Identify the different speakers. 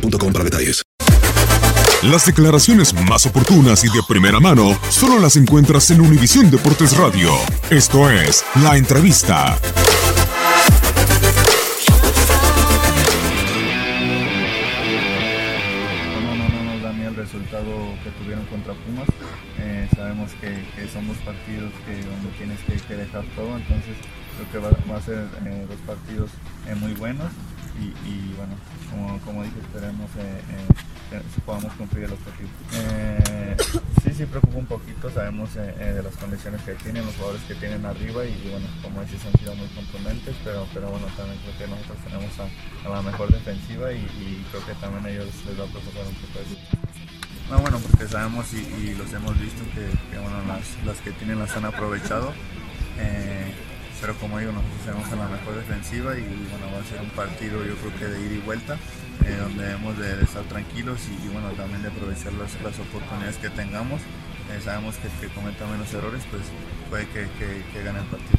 Speaker 1: para detalles.
Speaker 2: Las declaraciones más oportunas y de primera mano solo las encuentras en Univisión Deportes Radio. Esto es La Entrevista.
Speaker 3: no, no, no nos da ni el resultado que tuvieron contra Pumas. Eh, sabemos que, somos partidos que donde tienes que, dejar todo, entonces creo que va, va a ser eh, dos partidos eh, muy buenos y, bueno, como, como dije, esperemos eh, eh, que podamos cumplir el objetivo. Eh, sí, sí preocupa un poquito, sabemos eh, eh, de las condiciones que tienen, los jugadores que tienen arriba y, bueno, como dices, han sido muy contundentes, pero, pero bueno, también creo que nosotros tenemos a, la mejor defensiva y, creo que también a ellos les va a preocupar un poco eso. No, bueno, porque sabemos y, los hemos visto que, que, bueno, las, las, que tienen las han aprovechado. Eh, pero como digo, nosotros tenemos a la mejor defensiva y bueno, va a ser un partido yo creo que de ida y vuelta, eh, donde debemos de, estar tranquilos y, bueno, también de aprovechar las, oportunidades que tengamos. Eh, sabemos que el cometa menos errores, pues puede que, que, que gane el partido.